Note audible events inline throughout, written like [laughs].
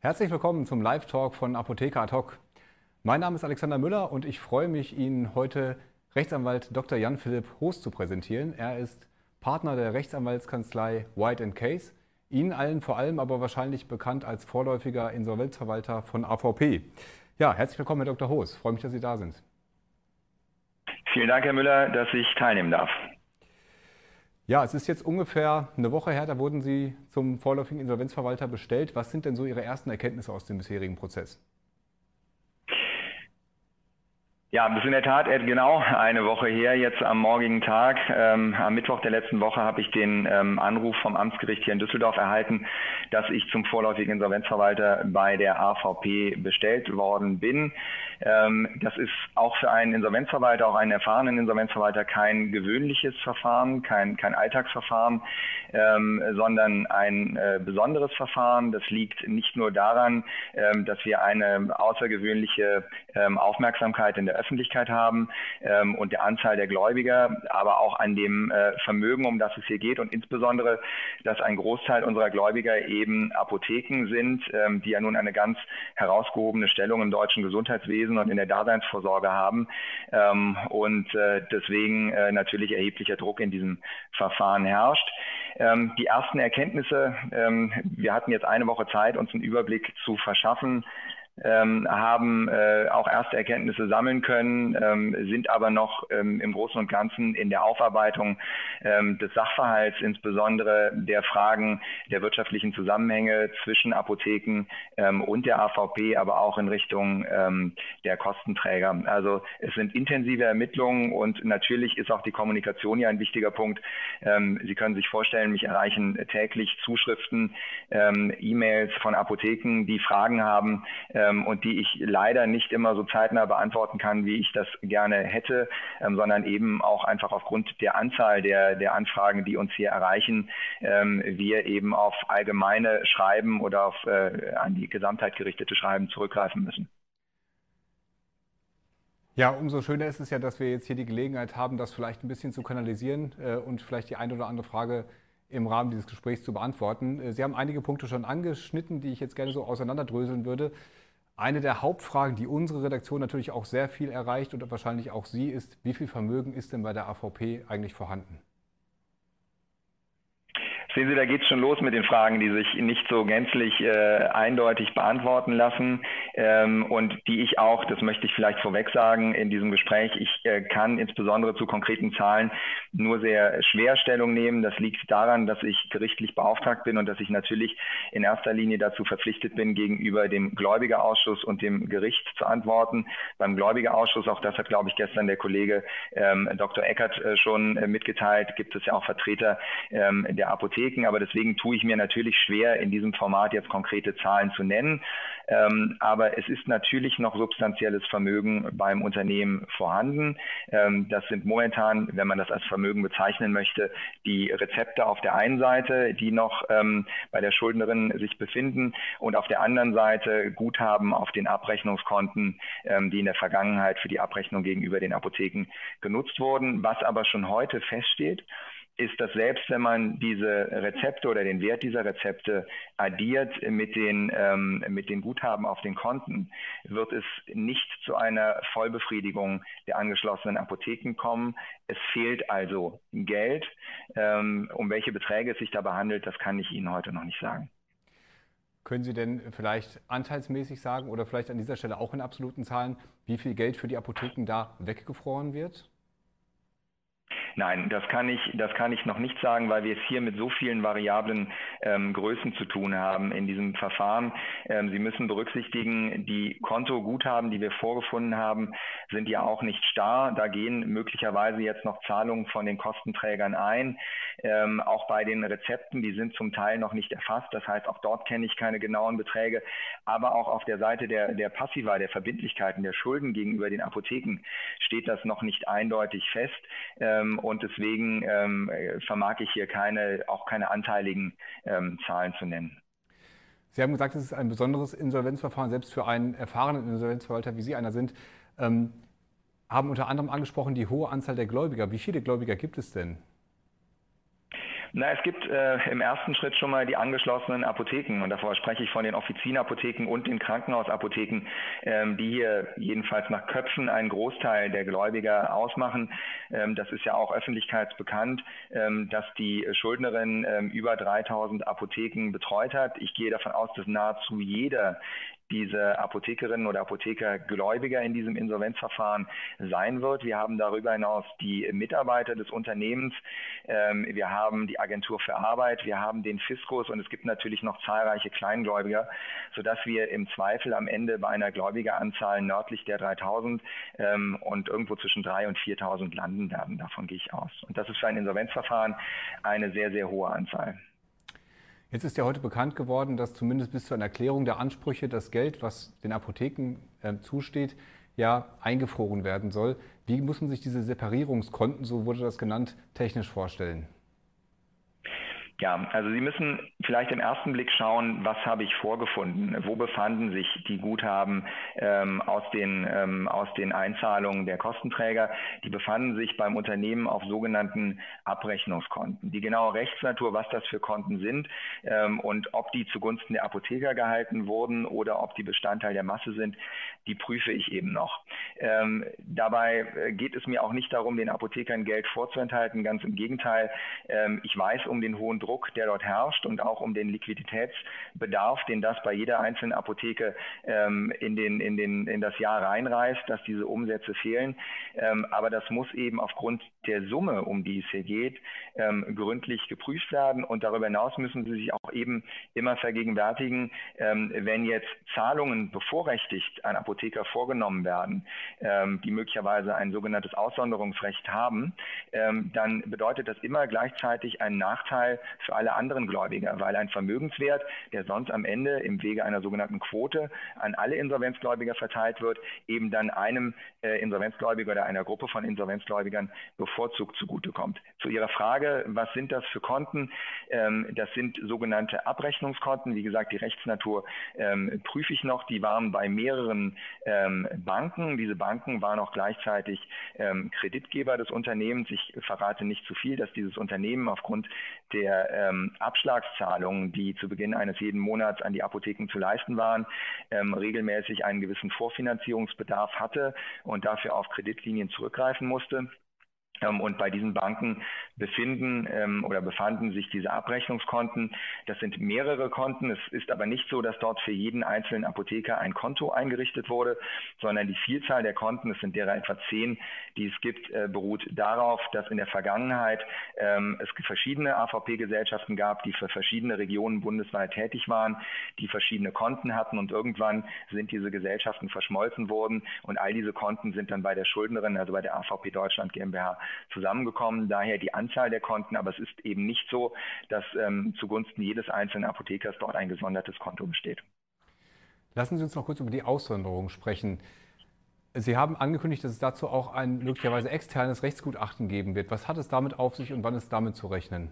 Herzlich willkommen zum Live-Talk von Apotheker Ad hoc. Mein Name ist Alexander Müller und ich freue mich, Ihnen heute Rechtsanwalt Dr. Jan-Philipp Hoos zu präsentieren. Er ist Partner der Rechtsanwaltskanzlei White Case, Ihnen allen vor allem aber wahrscheinlich bekannt als vorläufiger Insolvenzverwalter von AVP. Ja, herzlich willkommen, Herr Dr. Hoos. Freue mich, dass Sie da sind. Vielen Dank, Herr Müller, dass ich teilnehmen darf. Ja, es ist jetzt ungefähr eine Woche her, da wurden Sie zum vorläufigen Insolvenzverwalter bestellt. Was sind denn so Ihre ersten Erkenntnisse aus dem bisherigen Prozess? Ja, das ist in der Tat genau eine Woche her, jetzt am morgigen Tag. Ähm, am Mittwoch der letzten Woche habe ich den ähm, Anruf vom Amtsgericht hier in Düsseldorf erhalten, dass ich zum vorläufigen Insolvenzverwalter bei der AVP bestellt worden bin. Ähm, das ist auch für einen Insolvenzverwalter, auch einen erfahrenen Insolvenzverwalter, kein gewöhnliches Verfahren, kein, kein Alltagsverfahren, ähm, sondern ein äh, besonderes Verfahren. Das liegt nicht nur daran, ähm, dass wir eine außergewöhnliche ähm, Aufmerksamkeit in der Öffentlichkeit haben ähm, und der Anzahl der Gläubiger, aber auch an dem äh, Vermögen, um das es hier geht. Und insbesondere, dass ein Großteil unserer Gläubiger eben Apotheken sind, ähm, die ja nun eine ganz herausgehobene Stellung im deutschen Gesundheitswesen und in der Daseinsvorsorge haben. Ähm, und äh, deswegen äh, natürlich erheblicher Druck in diesem Verfahren herrscht. Ähm, die ersten Erkenntnisse, ähm, wir hatten jetzt eine Woche Zeit, uns einen Überblick zu verschaffen, ähm, haben äh, auch erste Erkenntnisse sammeln können, ähm, sind aber noch ähm, im Großen und Ganzen in der Aufarbeitung ähm, des Sachverhalts, insbesondere der Fragen der wirtschaftlichen Zusammenhänge zwischen Apotheken ähm, und der AVP, aber auch in Richtung ähm, der Kostenträger. Also es sind intensive Ermittlungen und natürlich ist auch die Kommunikation ja ein wichtiger Punkt. Sie können sich vorstellen, mich erreichen täglich Zuschriften, E-Mails von Apotheken, die Fragen haben, ähm, und die ich leider nicht immer so zeitnah beantworten kann, wie ich das gerne hätte, ähm, sondern eben auch einfach aufgrund der Anzahl der, der Anfragen, die uns hier erreichen, ähm, wir eben auf allgemeine Schreiben oder auf äh, an die Gesamtheit gerichtete Schreiben zurückgreifen müssen. Ja, umso schöner ist es ja, dass wir jetzt hier die Gelegenheit haben, das vielleicht ein bisschen zu kanalisieren äh, und vielleicht die eine oder andere Frage im Rahmen dieses Gesprächs zu beantworten. Äh, Sie haben einige Punkte schon angeschnitten, die ich jetzt gerne so auseinanderdröseln würde. Eine der Hauptfragen, die unsere Redaktion natürlich auch sehr viel erreicht und wahrscheinlich auch Sie, ist, wie viel Vermögen ist denn bei der AVP eigentlich vorhanden? Sehen Sie, da geht es schon los mit den Fragen, die sich nicht so gänzlich äh, eindeutig beantworten lassen ähm, und die ich auch, das möchte ich vielleicht vorweg sagen, in diesem Gespräch, ich äh, kann insbesondere zu konkreten Zahlen nur sehr schwer Stellung nehmen. Das liegt daran, dass ich gerichtlich beauftragt bin und dass ich natürlich in erster Linie dazu verpflichtet bin, gegenüber dem Gläubigerausschuss und dem Gericht zu antworten. Beim Gläubigerausschuss, auch das hat, glaube ich, gestern der Kollege ähm, Dr. Eckert äh, schon äh, mitgeteilt, gibt es ja auch Vertreter ähm, der Apotheke Apotheken, aber deswegen tue ich mir natürlich schwer, in diesem Format jetzt konkrete Zahlen zu nennen. Ähm, aber es ist natürlich noch substanzielles Vermögen beim Unternehmen vorhanden. Ähm, das sind momentan, wenn man das als Vermögen bezeichnen möchte, die Rezepte auf der einen Seite, die noch ähm, bei der Schuldnerin sich befinden und auf der anderen Seite Guthaben auf den Abrechnungskonten, ähm, die in der Vergangenheit für die Abrechnung gegenüber den Apotheken genutzt wurden. Was aber schon heute feststeht, ist, dass selbst wenn man diese Rezepte oder den Wert dieser Rezepte addiert mit den, ähm, mit den Guthaben auf den Konten, wird es nicht zu einer Vollbefriedigung der angeschlossenen Apotheken kommen. Es fehlt also Geld. Ähm, um welche Beträge es sich dabei handelt, das kann ich Ihnen heute noch nicht sagen. Können Sie denn vielleicht anteilsmäßig sagen oder vielleicht an dieser Stelle auch in absoluten Zahlen, wie viel Geld für die Apotheken da weggefroren wird? Nein, das kann ich, das kann ich noch nicht sagen, weil wir es hier mit so vielen variablen ähm, Größen zu tun haben in diesem Verfahren. Ähm, Sie müssen berücksichtigen, die Kontoguthaben, die wir vorgefunden haben, sind ja auch nicht starr. Da gehen möglicherweise jetzt noch Zahlungen von den Kostenträgern ein. Ähm, auch bei den Rezepten, die sind zum Teil noch nicht erfasst. Das heißt, auch dort kenne ich keine genauen Beträge. Aber auch auf der Seite der, der Passiva, der Verbindlichkeiten, der Schulden gegenüber den Apotheken steht das noch nicht eindeutig fest. Ähm, und deswegen ähm, vermag ich hier keine, auch keine anteiligen ähm, Zahlen zu nennen. Sie haben gesagt, es ist ein besonderes Insolvenzverfahren, selbst für einen erfahrenen Insolvenzverwalter, wie Sie einer sind. Ähm, haben unter anderem angesprochen die hohe Anzahl der Gläubiger. Wie viele Gläubiger gibt es denn? Na, es gibt äh, im ersten Schritt schon mal die angeschlossenen Apotheken und davor spreche ich von den Offizienapotheken und den Krankenhausapotheken, ähm, die hier jedenfalls nach Köpfen einen Großteil der Gläubiger ausmachen. Ähm, das ist ja auch öffentlichkeitsbekannt, ähm, dass die Schuldnerin ähm, über 3000 Apotheken betreut hat. Ich gehe davon aus, dass nahezu jeder diese Apothekerinnen oder Apotheker Gläubiger in diesem Insolvenzverfahren sein wird. Wir haben darüber hinaus die Mitarbeiter des Unternehmens, ähm, wir haben die Agentur für Arbeit, wir haben den Fiskus und es gibt natürlich noch zahlreiche Kleingläubiger, sodass wir im Zweifel am Ende bei einer Gläubigeranzahl nördlich der 3000 ähm, und irgendwo zwischen 3 und 4000 landen werden. Davon gehe ich aus. Und das ist für ein Insolvenzverfahren eine sehr, sehr hohe Anzahl. Jetzt ist ja heute bekannt geworden, dass zumindest bis zu einer Erklärung der Ansprüche das Geld, was den Apotheken äh, zusteht, ja eingefroren werden soll. Wie muss man sich diese Separierungskonten, so wurde das genannt, technisch vorstellen? Ja, also Sie müssen vielleicht im ersten Blick schauen, was habe ich vorgefunden? Wo befanden sich die Guthaben ähm, aus, den, ähm, aus den Einzahlungen der Kostenträger? Die befanden sich beim Unternehmen auf sogenannten Abrechnungskonten. Die genaue Rechtsnatur, was das für Konten sind ähm, und ob die zugunsten der Apotheker gehalten wurden oder ob die Bestandteil der Masse sind, die prüfe ich eben noch. Ähm, dabei äh, geht es mir auch nicht darum, den Apothekern Geld vorzuenthalten. Ganz im Gegenteil. Ähm, ich weiß um den hohen Druck, der dort herrscht und auch um den Liquiditätsbedarf, den das bei jeder einzelnen Apotheke ähm, in, den, in, den, in das Jahr reinreißt, dass diese Umsätze fehlen. Ähm, aber das muss eben aufgrund der Summe, um die es hier geht, ähm, gründlich geprüft werden. Und darüber hinaus müssen Sie sich auch eben immer vergegenwärtigen, ähm, wenn jetzt Zahlungen bevorrechtigt an Apotheker vorgenommen werden, ähm, die möglicherweise ein sogenanntes Aussonderungsrecht haben, ähm, dann bedeutet das immer gleichzeitig einen Nachteil für alle anderen Gläubiger, weil ein Vermögenswert, der sonst am Ende im Wege einer sogenannten Quote an alle Insolvenzgläubiger verteilt wird, eben dann einem äh, Insolvenzgläubiger oder einer Gruppe von Insolvenzgläubigern bevorzugt zugutekommt. Zu Ihrer Frage, was sind das für Konten? Ähm, das sind sogenannte Abrechnungskonten. Wie gesagt, die Rechtsnatur ähm, prüfe ich noch. Die waren bei mehreren ähm, Banken. Diese Banken waren auch gleichzeitig ähm, Kreditgeber des Unternehmens. Ich verrate nicht zu viel, dass dieses Unternehmen aufgrund der ähm, Abschlagszahlungen, die zu Beginn eines jeden Monats an die Apotheken zu leisten waren, ähm, regelmäßig einen gewissen Vorfinanzierungsbedarf hatte und dafür auf Kreditlinien zurückgreifen musste. Ähm, und bei diesen Banken befinden ähm, oder befanden sich diese Abrechnungskonten. Das sind mehrere Konten. Es ist aber nicht so, dass dort für jeden einzelnen Apotheker ein Konto eingerichtet wurde, sondern die Vielzahl der Konten, es sind derer etwa zehn, die es gibt, äh, beruht darauf, dass in der Vergangenheit ähm, es verschiedene AVP-Gesellschaften gab, die für verschiedene Regionen bundesweit tätig waren, die verschiedene Konten hatten und irgendwann sind diese Gesellschaften verschmolzen worden und all diese Konten sind dann bei der Schuldnerin, also bei der AVP Deutschland GmbH, zusammengekommen. Daher die Anzahl der Konten, aber es ist eben nicht so, dass ähm, zugunsten jedes einzelnen Apothekers dort ein gesondertes Konto besteht. Lassen Sie uns noch kurz über die Aussonderung sprechen. Sie haben angekündigt, dass es dazu auch ein möglicherweise externes Rechtsgutachten geben wird. Was hat es damit auf sich und wann ist damit zu rechnen?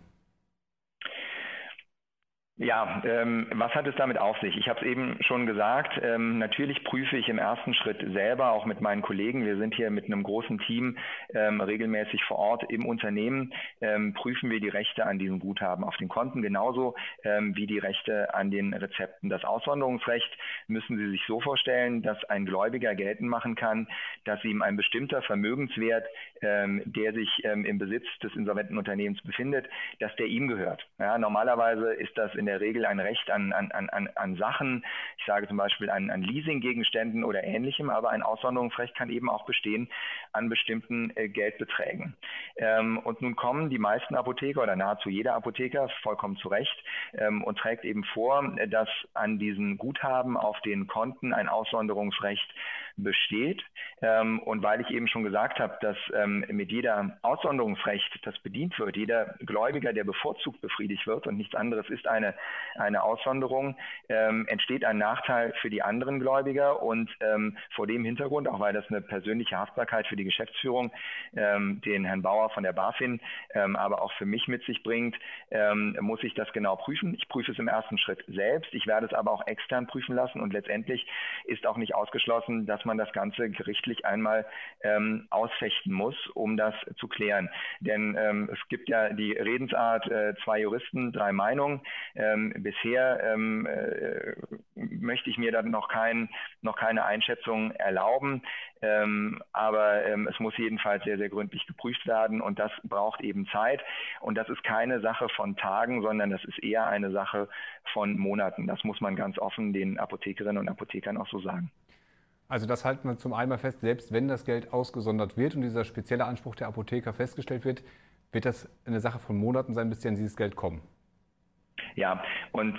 Ja, ähm, was hat es damit auf sich? Ich habe es eben schon gesagt. Ähm, natürlich prüfe ich im ersten Schritt selber, auch mit meinen Kollegen. Wir sind hier mit einem großen Team ähm, regelmäßig vor Ort im Unternehmen. Ähm, prüfen wir die Rechte an diesen Guthaben auf den Konten genauso ähm, wie die Rechte an den Rezepten. Das Aussonderungsrecht müssen Sie sich so vorstellen, dass ein Gläubiger geltend machen kann, dass ihm ein bestimmter Vermögenswert, ähm, der sich im Besitz des insolventen Unternehmens befindet, dass der ihm gehört. Ja, normalerweise ist das in in der Regel ein Recht an, an, an, an Sachen, ich sage zum Beispiel an, an Leasinggegenständen oder ähnlichem, aber ein Aussonderungsrecht kann eben auch bestehen an bestimmten äh, Geldbeträgen. Ähm, und nun kommen die meisten Apotheker oder nahezu jeder Apotheker vollkommen zurecht ähm, und trägt eben vor, dass an diesen Guthaben auf den Konten ein Aussonderungsrecht besteht. Ähm, und weil ich eben schon gesagt habe, dass ähm, mit jeder Aussonderungsrecht, das bedient wird, jeder Gläubiger, der bevorzugt befriedigt wird und nichts anderes ist eine, eine Aussonderung, ähm, entsteht ein Nachteil für die anderen Gläubiger. Und ähm, vor dem Hintergrund, auch weil das eine persönliche Haftbarkeit für die Geschäftsführung, ähm, den Herrn Bauer von der BaFin, ähm, aber auch für mich mit sich bringt, muss ich das genau prüfen. Ich prüfe es im ersten Schritt selbst. Ich werde es aber auch extern prüfen lassen und letztendlich ist auch nicht ausgeschlossen, dass man das Ganze gerichtlich einmal ähm, ausfechten muss, um das zu klären. Denn ähm, es gibt ja die Redensart, äh, zwei Juristen, drei Meinungen. Ähm, bisher ähm, äh, möchte ich mir dann noch, kein, noch keine Einschätzung erlauben. Ähm, aber ähm, es muss jedenfalls sehr, sehr gründlich geprüft werden und das braucht eben Zeit. Und das ist keine Sache von Tagen, sondern das ist eher eine Sache von Monaten. Das muss man ganz offen den Apothekerinnen und Apothekern auch so sagen. Also das halten wir zum einen fest, selbst wenn das Geld ausgesondert wird und dieser spezielle Anspruch der Apotheker festgestellt wird, wird das eine Sache von Monaten sein, bis sie an dieses Geld kommen. Ja, und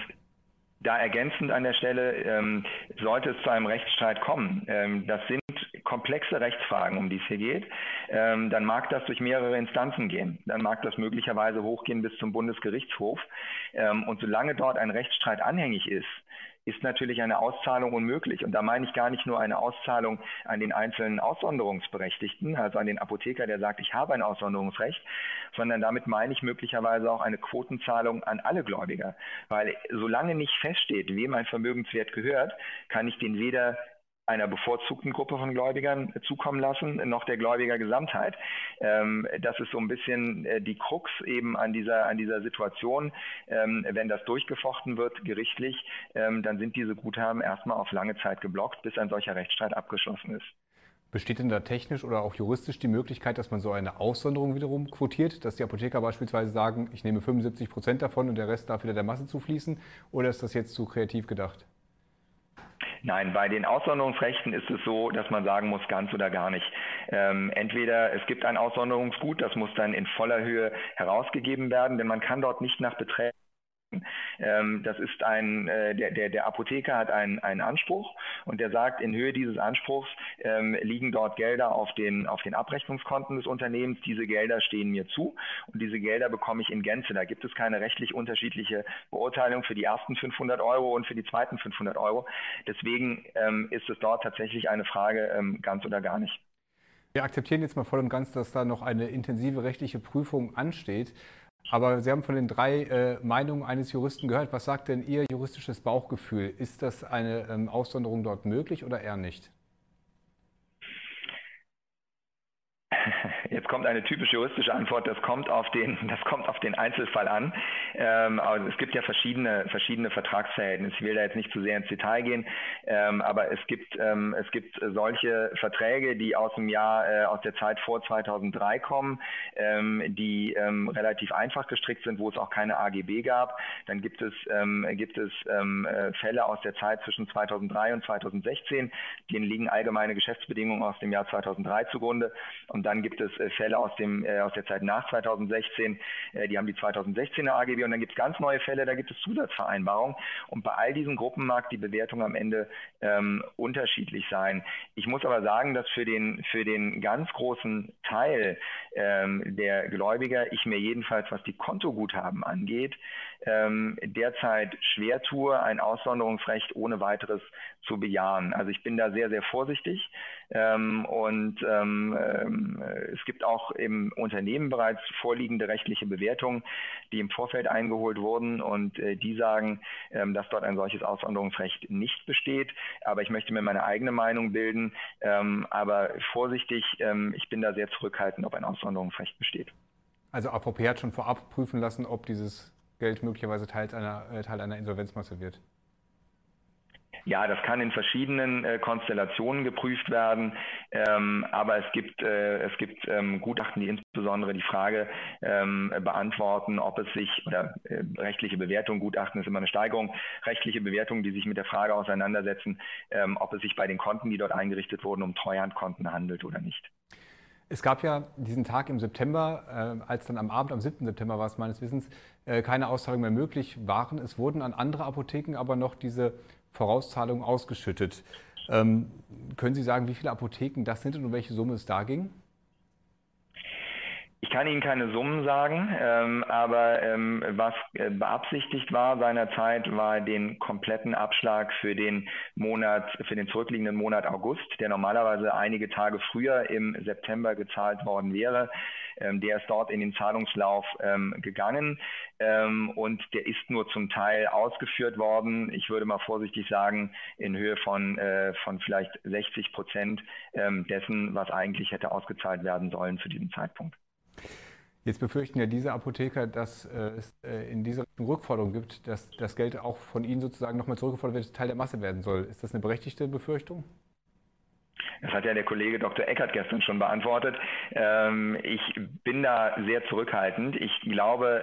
da ergänzend an der Stelle, ähm, sollte es zu einem Rechtsstreit kommen, ähm, das sind komplexe Rechtsfragen, um die es hier geht, ähm, dann mag das durch mehrere Instanzen gehen. Dann mag das möglicherweise hochgehen bis zum Bundesgerichtshof. Ähm, und solange dort ein Rechtsstreit anhängig ist, ist natürlich eine Auszahlung unmöglich. Und da meine ich gar nicht nur eine Auszahlung an den einzelnen Aussonderungsberechtigten, also an den Apotheker, der sagt, ich habe ein Aussonderungsrecht, sondern damit meine ich möglicherweise auch eine Quotenzahlung an alle Gläubiger. Weil solange nicht feststeht, wem ein Vermögenswert gehört, kann ich den weder einer bevorzugten Gruppe von Gläubigern zukommen lassen, noch der Gläubigergesamtheit. Ähm, das ist so ein bisschen äh, die Krux eben an dieser, an dieser Situation. Ähm, wenn das durchgefochten wird gerichtlich, ähm, dann sind diese Guthaben erstmal auf lange Zeit geblockt, bis ein solcher Rechtsstreit abgeschlossen ist. Besteht denn da technisch oder auch juristisch die Möglichkeit, dass man so eine Aussonderung wiederum quotiert, dass die Apotheker beispielsweise sagen, ich nehme 75 Prozent davon und der Rest darf wieder der Masse zufließen? Oder ist das jetzt zu kreativ gedacht? Nein, bei den Aussonderungsrechten ist es so, dass man sagen muss, ganz oder gar nicht. Ähm, entweder es gibt ein Aussonderungsgut, das muss dann in voller Höhe herausgegeben werden, denn man kann dort nicht nach Beträgen das ist ein, äh, der, der, der Apotheker hat einen, einen Anspruch und der sagt, in Höhe dieses Anspruchs ähm, liegen dort Gelder auf den, auf den Abrechnungskonten des Unternehmens. Diese Gelder stehen mir zu und diese Gelder bekomme ich in Gänze. Da gibt es keine rechtlich unterschiedliche Beurteilung für die ersten 500 Euro und für die zweiten 500 Euro. Deswegen ähm, ist es dort tatsächlich eine Frage ähm, ganz oder gar nicht. Wir akzeptieren jetzt mal voll und ganz, dass da noch eine intensive rechtliche Prüfung ansteht. Aber Sie haben von den drei äh, Meinungen eines Juristen gehört. Was sagt denn Ihr juristisches Bauchgefühl? Ist das eine ähm, Aussonderung dort möglich oder eher nicht? Jetzt kommt eine typisch juristische Antwort, das kommt auf den, [laughs] das kommt auf den Einzelfall an. Ähm, aber es gibt ja verschiedene, verschiedene Vertragsverhältnisse. Ich will da jetzt nicht zu sehr ins Detail gehen, ähm, aber es gibt, ähm, es gibt solche Verträge, die aus dem Jahr, äh, aus der Zeit vor 2003 kommen, ähm, die ähm, relativ einfach gestrickt sind, wo es auch keine AGB gab. Dann gibt es, ähm, gibt es äh, Fälle aus der Zeit zwischen 2003 und 2016, denen liegen allgemeine Geschäftsbedingungen aus dem Jahr 2003 zugrunde. Und dann gibt es Fälle aus, dem, äh, aus der Zeit nach 2016, äh, die haben die 2016er AGB und dann gibt es ganz neue Fälle, da gibt es Zusatzvereinbarungen. Und bei all diesen Gruppen mag die Bewertung am Ende ähm, unterschiedlich sein. Ich muss aber sagen, dass für den, für den ganz großen Teil ähm, der Gläubiger ich mir jedenfalls, was die Kontoguthaben angeht, ähm, derzeit schwer tue, ein Aussonderungsrecht ohne weiteres zu bejahen. Also ich bin da sehr, sehr vorsichtig ähm, und ähm, ähm es gibt auch im Unternehmen bereits vorliegende rechtliche Bewertungen, die im Vorfeld eingeholt wurden und äh, die sagen, ähm, dass dort ein solches Aussonderungsrecht nicht besteht. Aber ich möchte mir meine eigene Meinung bilden. Ähm, aber vorsichtig, ähm, ich bin da sehr zurückhaltend, ob ein Aussonderungsrecht besteht. Also AVP hat schon vorab prüfen lassen, ob dieses Geld möglicherweise Teil einer, äh, Teil einer Insolvenzmasse wird. Ja, das kann in verschiedenen äh, Konstellationen geprüft werden, ähm, aber es gibt, äh, es gibt ähm, Gutachten, die insbesondere die Frage ähm, beantworten, ob es sich, oder äh, rechtliche Bewertung, Gutachten ist immer eine Steigerung, rechtliche Bewertungen, die sich mit der Frage auseinandersetzen, ähm, ob es sich bei den Konten, die dort eingerichtet wurden, um Treuhandkonten handelt oder nicht. Es gab ja diesen Tag im September, äh, als dann am Abend, am 7. September war es meines Wissens, äh, keine Auszahlungen mehr möglich waren. Es wurden an andere Apotheken aber noch diese Vorauszahlungen ausgeschüttet. Ähm, können Sie sagen, wie viele Apotheken das sind und um welche Summe es da ging? Ich kann Ihnen keine Summen sagen, ähm, aber ähm, was äh, beabsichtigt war seinerzeit, war den kompletten Abschlag für den Monat, für den zurückliegenden Monat August, der normalerweise einige Tage früher im September gezahlt worden wäre. Ähm, der ist dort in den Zahlungslauf ähm, gegangen ähm, und der ist nur zum Teil ausgeführt worden. Ich würde mal vorsichtig sagen, in Höhe von, äh, von vielleicht 60 Prozent ähm, dessen, was eigentlich hätte ausgezahlt werden sollen zu diesem Zeitpunkt. Jetzt befürchten ja diese Apotheker, dass äh, es äh, in dieser Richtung Rückforderung gibt, dass das Geld auch von ihnen sozusagen nochmal zurückgefordert wird, Teil der Masse werden soll. Ist das eine berechtigte Befürchtung? Das hat ja der Kollege Dr. Eckert gestern schon beantwortet. Ähm, ich bin da sehr zurückhaltend. Ich glaube,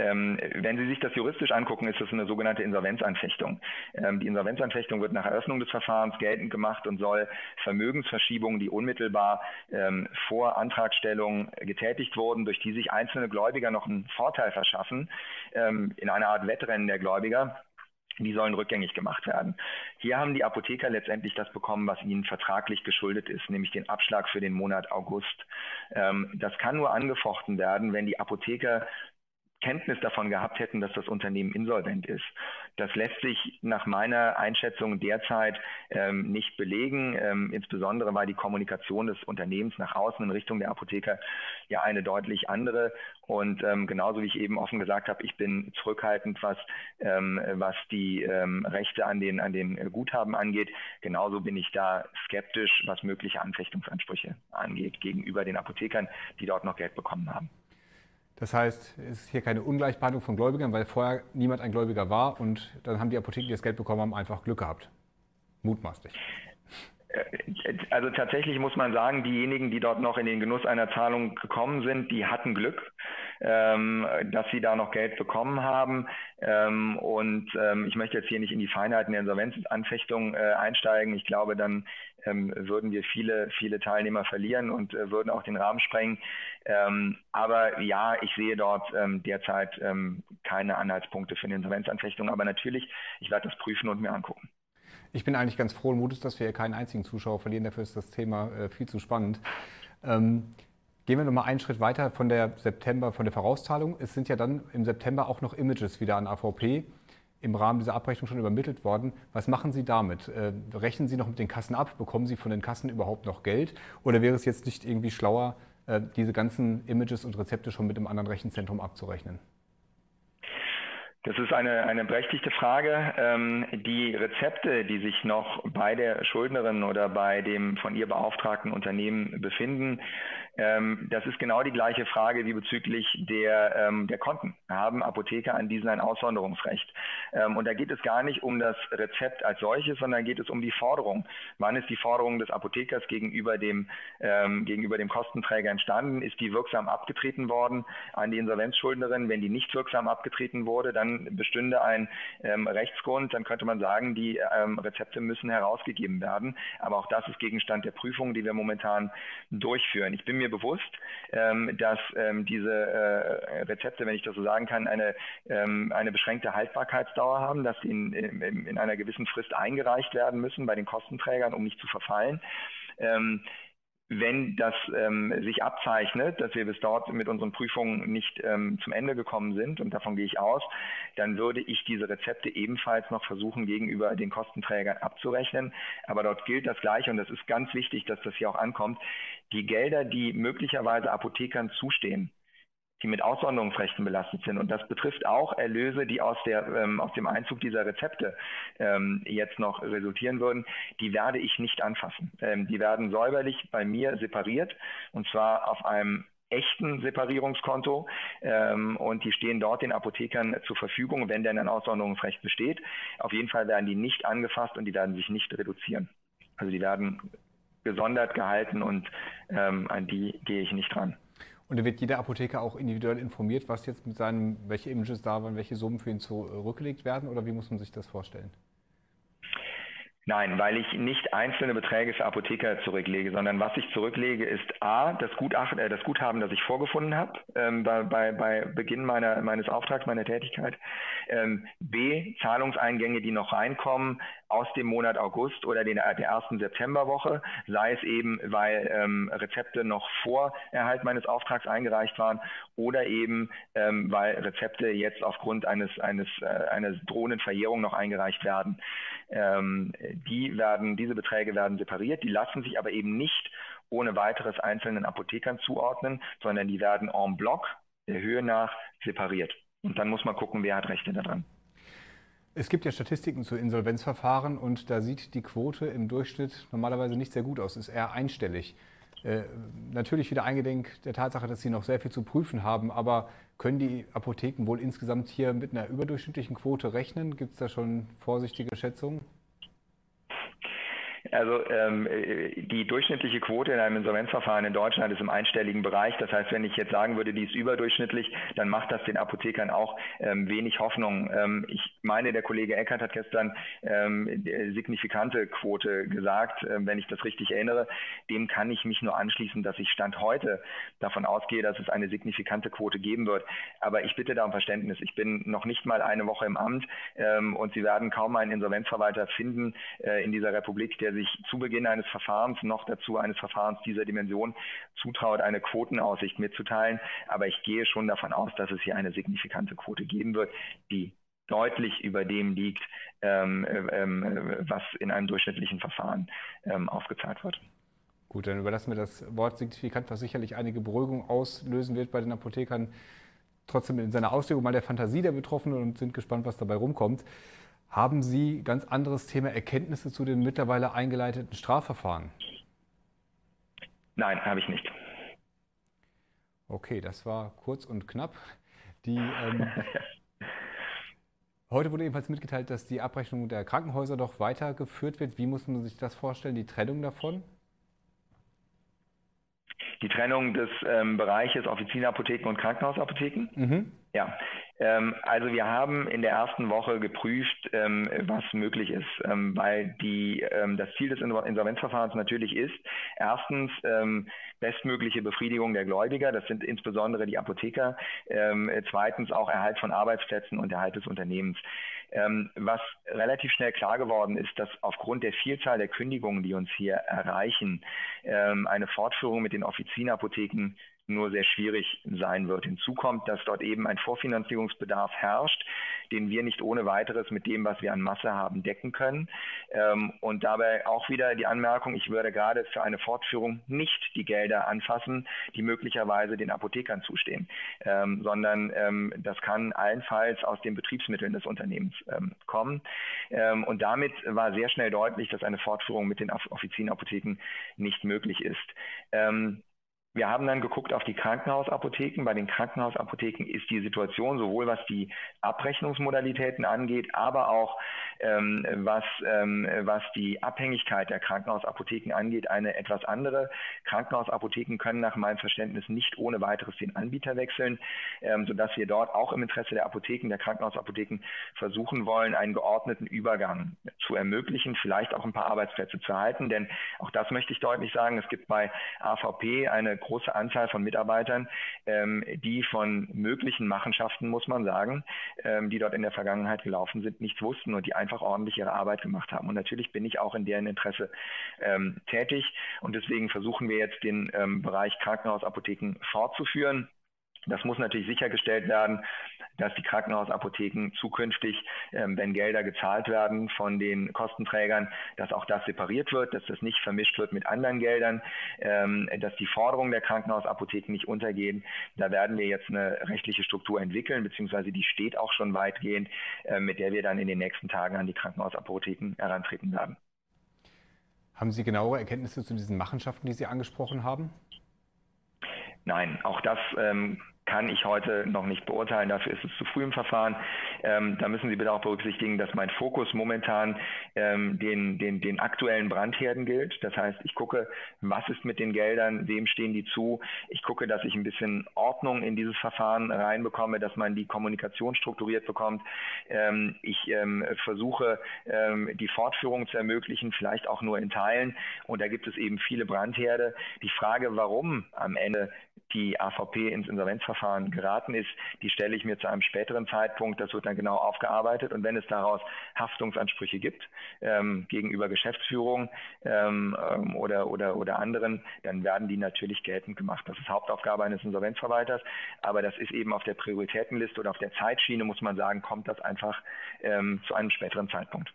ähm, wenn Sie sich das juristisch angucken, ist das eine sogenannte Insolvenzanfechtung. Ähm, die Insolvenzanfechtung wird nach Eröffnung des Verfahrens geltend gemacht und soll Vermögensverschiebungen, die unmittelbar ähm, vor Antragstellung getätigt wurden, durch die sich einzelne Gläubiger noch einen Vorteil verschaffen, ähm, in einer Art Wettrennen der Gläubiger, die sollen rückgängig gemacht werden. Hier haben die Apotheker letztendlich das bekommen, was ihnen vertraglich geschuldet ist, nämlich den Abschlag für den Monat August. Ähm, das kann nur angefochten werden, wenn die Apotheker Kenntnis davon gehabt hätten, dass das Unternehmen insolvent ist. Das lässt sich nach meiner Einschätzung derzeit ähm, nicht belegen. Ähm, insbesondere war die Kommunikation des Unternehmens nach außen in Richtung der Apotheker ja eine deutlich andere. Und ähm, genauso wie ich eben offen gesagt habe, ich bin zurückhaltend, was, ähm, was die ähm, Rechte an den, an den Guthaben angeht. Genauso bin ich da skeptisch, was mögliche Anfechtungsansprüche angeht gegenüber den Apothekern, die dort noch Geld bekommen haben. Das heißt, es ist hier keine Ungleichbehandlung von Gläubigern, weil vorher niemand ein Gläubiger war und dann haben die Apotheken, die das Geld bekommen haben, einfach Glück gehabt. Mutmaßlich. Äh, also tatsächlich muss man sagen, diejenigen, die dort noch in den Genuss einer Zahlung gekommen sind, die hatten Glück, ähm, dass sie da noch Geld bekommen haben. Ähm, und ähm, ich möchte jetzt hier nicht in die Feinheiten der Insolvenzanfechtung äh, einsteigen. Ich glaube, dann ähm, würden wir viele, viele Teilnehmer verlieren und äh, würden auch den Rahmen sprengen. Ähm, aber ja, ich sehe dort ähm, derzeit ähm, keine Anhaltspunkte für eine Insolvenzanfechtung. Aber natürlich, ich werde das prüfen und mir angucken. Ich bin eigentlich ganz frohen Mutes, dass wir hier keinen einzigen Zuschauer verlieren. Dafür ist das Thema äh, viel zu spannend. Ähm, gehen wir nochmal einen Schritt weiter von der September, von der Vorauszahlung. Es sind ja dann im September auch noch Images wieder an AVP im Rahmen dieser Abrechnung schon übermittelt worden. Was machen Sie damit? Äh, rechnen Sie noch mit den Kassen ab? Bekommen Sie von den Kassen überhaupt noch Geld? Oder wäre es jetzt nicht irgendwie schlauer, äh, diese ganzen Images und Rezepte schon mit einem anderen Rechenzentrum abzurechnen? Das ist eine, eine berechtigte Frage. Ähm, die Rezepte, die sich noch bei der Schuldnerin oder bei dem von ihr beauftragten Unternehmen befinden, ähm, das ist genau die gleiche Frage wie bezüglich der, ähm, der Konten. Haben Apotheker an diesen ein Aussonderungsrecht? Ähm, und da geht es gar nicht um das Rezept als solches, sondern geht es um die Forderung. Wann ist die Forderung des Apothekers gegenüber dem, ähm, gegenüber dem Kostenträger entstanden? Ist die wirksam abgetreten worden an die Insolvenzschuldnerin? Wenn die nicht wirksam abgetreten wurde, dann bestünde ein ähm, Rechtsgrund. Dann könnte man sagen, die ähm, Rezepte müssen herausgegeben werden. Aber auch das ist Gegenstand der Prüfung, die wir momentan durchführen. Ich bin mir bewusst, ähm, dass ähm, diese äh, Rezepte, wenn ich das so sagen kann, eine, ähm, eine beschränkte Haltbarkeitsdauer haben, dass sie in, in, in, einer gewissen Frist eingereicht werden müssen bei den Kostenträgern, um nicht zu verfallen. Ähm, wenn das ähm, sich abzeichnet, dass wir bis dort mit unseren Prüfungen nicht ähm, zum Ende gekommen sind, und davon gehe ich aus, dann würde ich diese Rezepte ebenfalls noch versuchen, gegenüber den Kostenträgern abzurechnen. Aber dort gilt das Gleiche, und das ist ganz wichtig, dass das hier auch ankommt. Die Gelder, die möglicherweise Apothekern zustehen, die mit Aussonderungsrechten belastet sind. Und das betrifft auch Erlöse, die aus, der, ähm, aus dem Einzug dieser Rezepte ähm, jetzt noch resultieren würden. Die werde ich nicht anfassen. Ähm, die werden säuberlich bei mir separiert und zwar auf einem echten Separierungskonto ähm, und die stehen dort den Apothekern zur Verfügung, wenn denn ein Aussonderungsrecht besteht. Auf jeden Fall werden die nicht angefasst und die werden sich nicht reduzieren. Also die werden gesondert gehalten und ähm, an die gehe ich nicht dran. Und da wird jeder Apotheker auch individuell informiert, was jetzt mit seinem, welche Images da waren, welche Summen für ihn zurückgelegt werden oder wie muss man sich das vorstellen? Nein, weil ich nicht einzelne Beträge für Apotheker zurücklege, sondern was ich zurücklege, ist A, das, Gutachten, äh, das Guthaben, das ich vorgefunden habe ähm, bei, bei, bei, Beginn meiner, meines Auftrags, meiner Tätigkeit. Ähm, B, Zahlungseingänge, die noch reinkommen aus dem Monat August oder den, der ersten Septemberwoche, sei es eben, weil ähm, Rezepte noch vor Erhalt meines Auftrags eingereicht waren oder eben, ähm, weil Rezepte jetzt aufgrund eines, eines, äh, einer drohenden Verjährung noch eingereicht werden. Ähm, die werden, diese Beträge werden separiert, die lassen sich aber eben nicht ohne weiteres einzelnen Apothekern zuordnen, sondern die werden en bloc der Höhe nach separiert. Und dann muss man gucken, wer hat Rechte daran. Es gibt ja Statistiken zu Insolvenzverfahren und da sieht die Quote im Durchschnitt normalerweise nicht sehr gut aus, ist eher einstellig. Äh, natürlich wieder eingedenk der Tatsache, dass sie noch sehr viel zu prüfen haben, aber können die Apotheken wohl insgesamt hier mit einer überdurchschnittlichen Quote rechnen? Gibt es da schon vorsichtige Schätzungen? Also ähm, die durchschnittliche Quote in einem Insolvenzverfahren in Deutschland ist im einstelligen Bereich. Das heißt, wenn ich jetzt sagen würde, die ist überdurchschnittlich, dann macht das den Apothekern auch ähm, wenig Hoffnung. Ähm, ich meine, der Kollege Eckert hat gestern ähm, signifikante Quote gesagt, äh, wenn ich das richtig erinnere. Dem kann ich mich nur anschließen, dass ich Stand heute davon ausgehe, dass es eine signifikante Quote geben wird. Aber ich bitte da um Verständnis. Ich bin noch nicht mal eine Woche im Amt ähm, und Sie werden kaum einen Insolvenzverwalter finden äh, in dieser Republik, der sich sich zu Beginn eines Verfahrens noch dazu eines Verfahrens dieser Dimension zutraut, eine Quotenaussicht mitzuteilen. Aber ich gehe schon davon aus, dass es hier eine signifikante Quote geben wird, die deutlich über dem liegt, ähm, ähm, was in einem durchschnittlichen Verfahren ähm, ausgezahlt wird. Gut, dann überlassen wir das Wort signifikant, was sicherlich einige Beruhigung auslösen wird bei den Apothekern. Trotzdem in seiner Auslegung mal der Fantasie der Betroffenen und sind gespannt, was dabei rumkommt. Haben Sie ganz anderes Thema Erkenntnisse zu den mittlerweile eingeleiteten Strafverfahren? Nein, habe ich nicht. Okay, das war kurz und knapp. Die, ähm, [laughs] heute wurde ebenfalls mitgeteilt, dass die Abrechnung der Krankenhäuser doch weitergeführt wird. Wie muss man sich das vorstellen, die Trennung davon? Die Trennung des ähm, Bereiches Offizienapotheken und Krankenhausapotheken? Mhm. Ja, also wir haben in der ersten Woche geprüft, ähm, was möglich ist, ähm, weil die, ähm, das Ziel des Insolvenzverfahrens natürlich ist, erstens ähm, bestmögliche Befriedigung der Gläubiger, das sind insbesondere die Apotheker, ähm, zweitens auch Erhalt von Arbeitsplätzen und Erhalt des Unternehmens. was relativ schnell klar geworden ist, dass aufgrund der Vielzahl der Kündigungen, die uns hier erreichen, eine Fortführung mit den Offizienapotheken nur sehr schwierig sein wird. Hinzu kommt, dass dort eben ein Vorfinanzierungsbedarf herrscht, den wir nicht ohne weiteres mit dem, was wir an Masse haben, decken können. Ähm, und dabei auch wieder die Anmerkung, ich würde gerade für eine Fortführung nicht die Gelder anfassen, die möglicherweise den Apothekern zustehen, ähm, sondern ähm, das kann allenfalls aus den Betriebsmitteln des Unternehmens kommen. und damit war sehr schnell deutlich, dass eine Fortführung mit den Offizienapotheken nicht möglich ist. Wir haben dann geguckt auf die Krankenhausapotheken. Bei den Krankenhausapotheken ist die Situation sowohl was die Abrechnungsmodalitäten angeht, aber auch ähm, was, ähm, was die Abhängigkeit der Krankenhausapotheken angeht, eine etwas andere. Krankenhausapotheken können nach meinem Verständnis nicht ohne weiteres den Anbieter wechseln, ähm, sodass wir dort auch im Interesse der Apotheken, der Krankenhausapotheken versuchen wollen, einen geordneten Übergang zu ermöglichen, vielleicht auch ein paar Arbeitsplätze zu halten. Denn auch das möchte ich deutlich sagen, es gibt bei AVP eine große Anzahl von Mitarbeitern, ähm, die von möglichen Machenschaften, muss man sagen, ähm, die dort in der Vergangenheit gelaufen sind, nichts wussten und die einfach ordentlich ihre Arbeit gemacht haben. Und natürlich bin ich auch in deren Interesse ähm, tätig und deswegen versuchen wir jetzt den ähm, Bereich Krankenhausapotheken fortzuführen. Das muss natürlich sichergestellt werden, dass die Krankenhausapotheken zukünftig, ähm, wenn Gelder gezahlt werden von den Kostenträgern, dass auch das separiert wird, dass das nicht vermischt wird mit anderen Geldern, ähm, dass die Forderungen der Krankenhausapotheken nicht untergehen. Da werden wir jetzt eine rechtliche Struktur entwickeln, beziehungsweise die steht auch schon weitgehend, äh, mit der wir dann in den nächsten Tagen an die Krankenhausapotheken herantreten werden. Haben Sie genauere Erkenntnisse zu diesen Machenschaften, die Sie angesprochen haben? Nein, auch das ähm, kann ich heute noch nicht beurteilen. Dafür ist es zu früh im Verfahren. Ähm, da müssen Sie bitte auch berücksichtigen, dass mein Fokus momentan ähm, den, den, den aktuellen Brandherden gilt. Das heißt, ich gucke, was ist mit den Geldern, wem stehen die zu. Ich gucke, dass ich ein bisschen Ordnung in dieses Verfahren reinbekomme, dass man die Kommunikation strukturiert bekommt. Ähm, ich ähm, versuche, ähm, die Fortführung zu ermöglichen, vielleicht auch nur in Teilen. Und da gibt es eben viele Brandherde. Die Frage, warum am Ende die AVP ins Insolvenzverfahren geraten ist, die stelle ich mir zu einem späteren Zeitpunkt. Das wird dann genau aufgearbeitet. Und wenn es daraus Haftungsansprüche gibt ähm, gegenüber Geschäftsführung ähm, ähm, oder, oder, oder anderen, dann werden die natürlich geltend gemacht. Das ist Hauptaufgabe eines Insolvenzverwalters. Aber das ist eben auf der Prioritätenliste oder auf der Zeitschiene, muss man sagen, kommt das einfach ähm, zu einem späteren Zeitpunkt.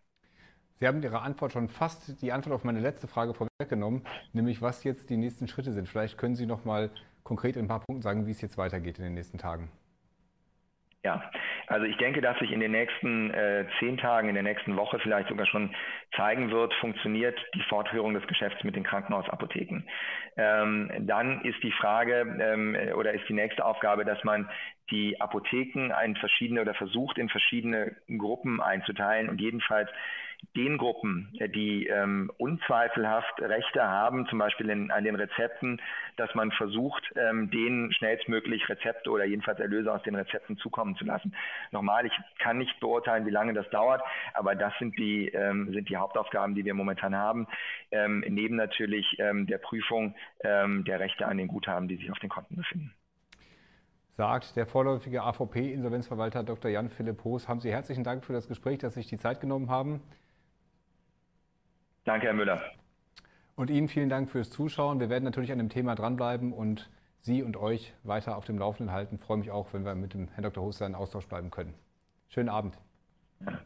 Sie haben Ihre Antwort schon fast die Antwort auf meine letzte Frage vorweggenommen, nämlich was jetzt die nächsten Schritte sind. Vielleicht können Sie noch mal konkret in ein paar Punkten sagen, wie es jetzt weitergeht in den nächsten Tagen? Ja, also ich denke, dass sich in den nächsten äh, zehn Tagen, in der nächsten Woche vielleicht sogar schon zeigen wird, funktioniert die Fortführung des Geschäfts mit den Krankenhausapotheken. Ähm, dann ist die Frage ähm, oder ist die nächste Aufgabe, dass man die Apotheken in verschiedene oder versucht in verschiedene Gruppen einzuteilen und jedenfalls den Gruppen, äh, die ähm, unzweifelhaft Rechte haben, zum Beispiel in, an den Rezepten, dass man versucht, ähm, denen schnellstmöglich Rezepte oder jedenfalls Erlöse aus den Rezepten zukommen zu lassen. Nochmal, ich kann nicht beurteilen, wie lange das dauert, aber das sind die, ähm, sind die Hauptaufgaben, die wir momentan haben, ähm, neben natürlich ähm, der Prüfung ähm, der Rechte an den Guthaben, die sich auf den Konten befinden sagt der vorläufige AVP-Insolvenzverwalter Dr. Jan Philipp Hoos. Haben Sie herzlichen Dank für das Gespräch, dass Sie sich die Zeit genommen haben. Danke, Herr Müller. Und Ihnen vielen Dank fürs Zuschauen. Wir werden natürlich an dem Thema dranbleiben und Sie und euch weiter auf dem Laufenden halten. Ich freue mich auch, wenn wir mit dem Herrn Dr. Hoster in Austausch bleiben können. Schönen Abend. Ja.